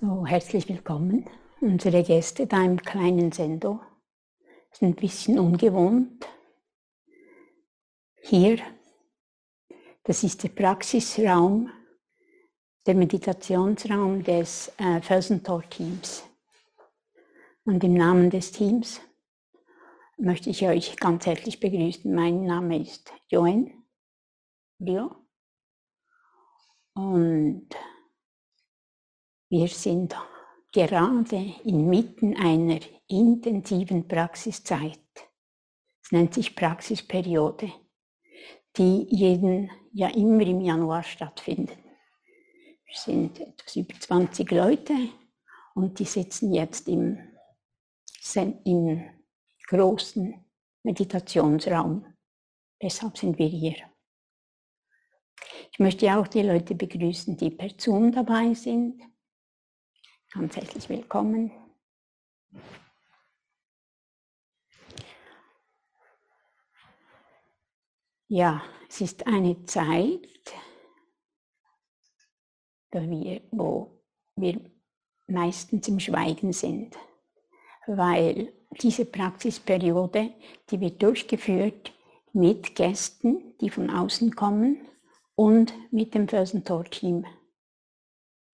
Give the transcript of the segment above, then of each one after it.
So, herzlich willkommen. Unsere Gäste da im kleinen Sendo ist ein bisschen ungewohnt. Hier, das ist der Praxisraum, der Meditationsraum des äh, Felsentor-Teams. Und im Namen des Teams möchte ich euch ganz herzlich begrüßen. Mein Name ist Joen Rio. Und wir sind gerade inmitten einer intensiven Praxiszeit. Es nennt sich Praxisperiode, die jeden, ja immer im Januar stattfindet. Wir sind etwas über 20 Leute und die sitzen jetzt im, im großen Meditationsraum. Deshalb sind wir hier. Ich möchte auch die Leute begrüßen, die per Zoom dabei sind. Ganz herzlich willkommen. Ja, es ist eine Zeit, wo wir meistens im Schweigen sind, weil diese Praxisperiode, die wird durchgeführt mit Gästen, die von außen kommen und mit dem Felsentor-Team.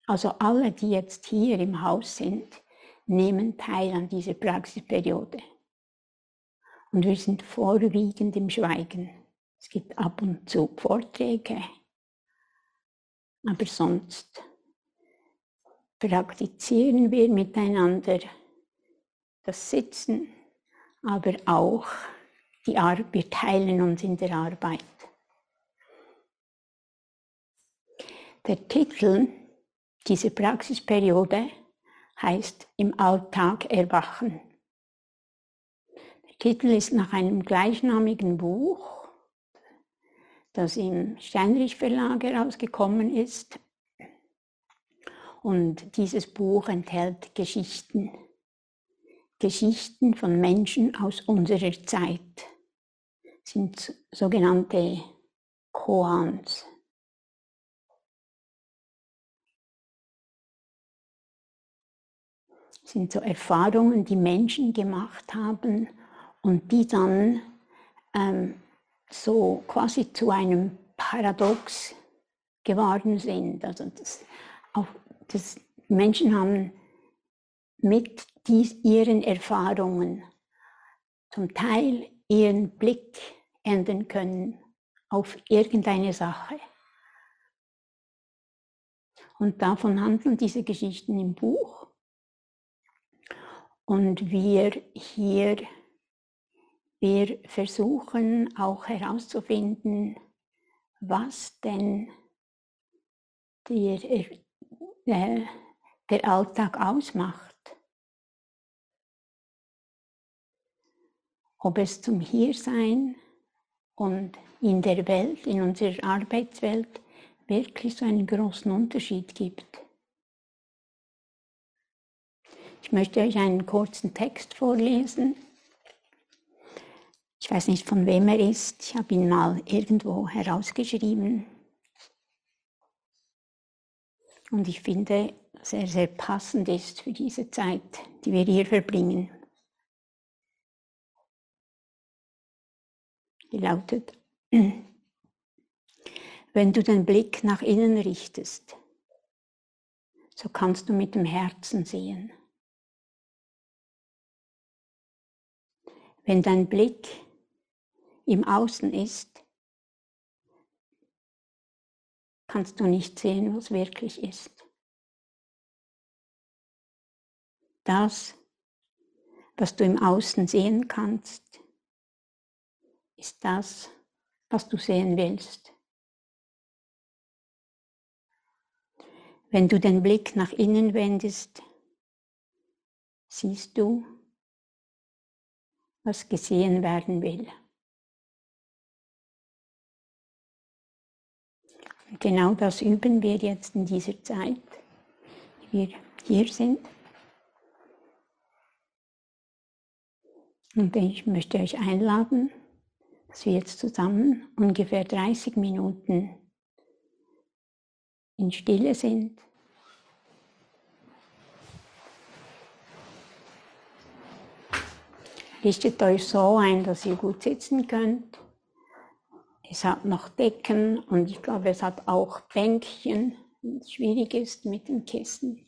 Also alle, die jetzt hier im Haus sind, nehmen teil an dieser Praxisperiode. Und wir sind vorwiegend im Schweigen. Es gibt ab und zu Vorträge, aber sonst praktizieren wir miteinander das Sitzen, aber auch die Arbeit, wir teilen uns in der Arbeit. Der Titel diese Praxisperiode heißt Im Alltag erwachen. Der Titel ist nach einem gleichnamigen Buch, das im Steinrich Verlag herausgekommen ist. Und dieses Buch enthält Geschichten, Geschichten von Menschen aus unserer Zeit, das sind sogenannte Koans. Sind so Erfahrungen, die Menschen gemacht haben und die dann ähm, so quasi zu einem Paradox geworden sind. Also das, auch das, Menschen haben mit dies, ihren Erfahrungen zum Teil ihren Blick ändern können auf irgendeine Sache. Und davon handeln diese Geschichten im Buch. Und wir hier, wir versuchen auch herauszufinden, was denn der, äh, der Alltag ausmacht. Ob es zum Hiersein und in der Welt, in unserer Arbeitswelt wirklich so einen großen Unterschied gibt. Ich möchte euch einen kurzen Text vorlesen. Ich weiß nicht, von wem er ist. Ich habe ihn mal irgendwo herausgeschrieben. Und ich finde, sehr, sehr passend ist für diese Zeit, die wir hier verbringen. Die lautet, wenn du den Blick nach innen richtest, so kannst du mit dem Herzen sehen. Wenn dein Blick im Außen ist, kannst du nicht sehen, was wirklich ist. Das, was du im Außen sehen kannst, ist das, was du sehen willst. Wenn du den Blick nach innen wendest, siehst du, was gesehen werden will. Und genau das üben wir jetzt in dieser Zeit, wie wir hier sind. Und ich möchte euch einladen, dass wir jetzt zusammen ungefähr 30 Minuten in Stille sind Richtet euch so ein, dass ihr gut sitzen könnt. Es hat noch Decken und ich glaube, es hat auch Bänkchen, wenn es schwierig ist mit den Kissen.